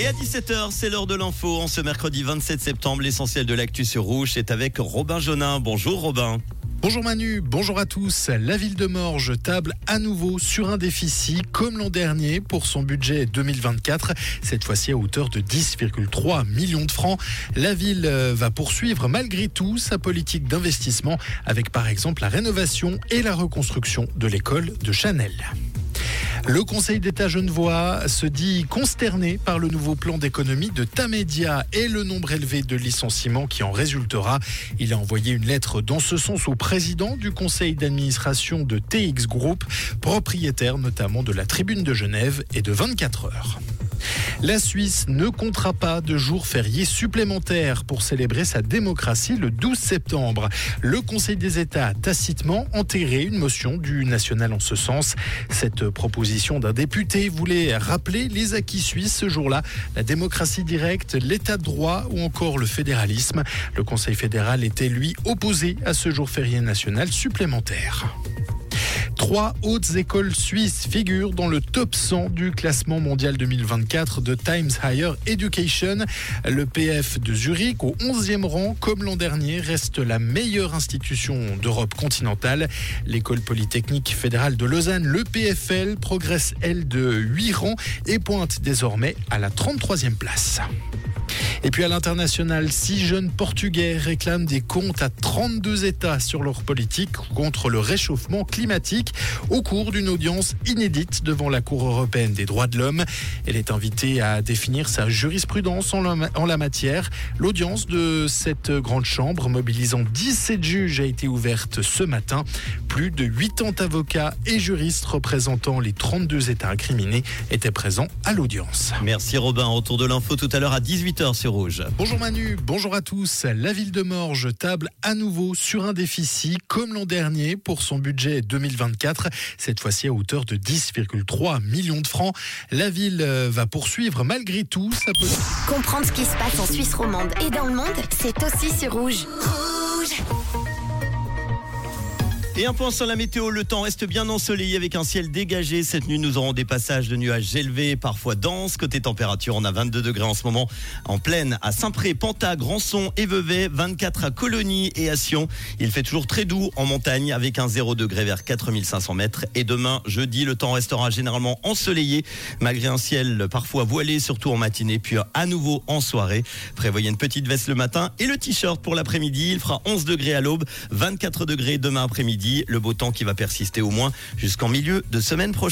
Et à 17h, c'est l'heure de l'info. En ce mercredi 27 septembre, l'essentiel de l'actu sur Rouge est avec Robin Jonin. Bonjour Robin. Bonjour Manu, bonjour à tous. La ville de Morges table à nouveau sur un déficit comme l'an dernier pour son budget 2024, cette fois-ci à hauteur de 10,3 millions de francs. La ville euh, va poursuivre malgré tout sa politique d'investissement avec par exemple la rénovation et la reconstruction de l'école de Chanel. Le Conseil d'État genevois se dit consterné par le nouveau plan d'économie de Tamedia et le nombre élevé de licenciements qui en résultera. Il a envoyé une lettre dans ce sens au président du conseil d'administration de TX Group, propriétaire notamment de la Tribune de Genève et de 24 heures. La Suisse ne comptera pas de jours fériés supplémentaires pour célébrer sa démocratie le 12 septembre. Le Conseil des États a tacitement enterré une motion du national en ce sens. Cette proposition d'un député voulait rappeler les acquis suisses ce jour-là, la démocratie directe, l'état de droit ou encore le fédéralisme. Le Conseil fédéral était lui opposé à ce jour férié national supplémentaire. Trois hautes écoles suisses figurent dans le top 100 du classement mondial 2024 de Times Higher Education. Le PF de Zurich, au 11e rang, comme l'an dernier, reste la meilleure institution d'Europe continentale. L'école polytechnique fédérale de Lausanne, le PFL, progresse, elle, de 8 rangs et pointe désormais à la 33e place. Et puis à l'international, six jeunes Portugais réclament des comptes à 32 États sur leur politique contre le réchauffement climatique au cours d'une audience inédite devant la Cour européenne des droits de l'homme. Elle est invitée à définir sa jurisprudence en la, matière. L'audience de cette grande chambre mobilisant 17 juges a été ouverte ce matin. Plus de 80 avocats et juristes représentant les 32 États incriminés étaient présents à l'audience. Merci Robin. Retour de l'info tout à l'heure à 18h sur Rouge. Bonjour Manu, bonjour à tous. La ville de Morges table à nouveau sur un déficit comme l'an dernier pour son budget 2024, cette fois-ci à hauteur de 10,3 millions de francs. La ville euh, va poursuivre malgré tout sa politique. Comprendre ce qui se passe en Suisse romande et dans le monde, c'est aussi sur Rouge. Rouge et un point sur la météo, le temps reste bien ensoleillé avec un ciel dégagé. Cette nuit, nous aurons des passages de nuages élevés, parfois denses. Côté température, on a 22 degrés en ce moment en pleine à Saint-Pré, Panta, Grandson et Vevey, 24 à Colonie et à Sion. Il fait toujours très doux en montagne avec un 0 degré vers 4500 mètres. Et demain, jeudi, le temps restera généralement ensoleillé malgré un ciel parfois voilé, surtout en matinée, puis à nouveau en soirée. Prévoyez une petite veste le matin et le t-shirt pour l'après-midi. Il fera 11 degrés à l'aube, 24 degrés demain après-midi le beau temps qui va persister au moins jusqu'en milieu de semaine prochaine.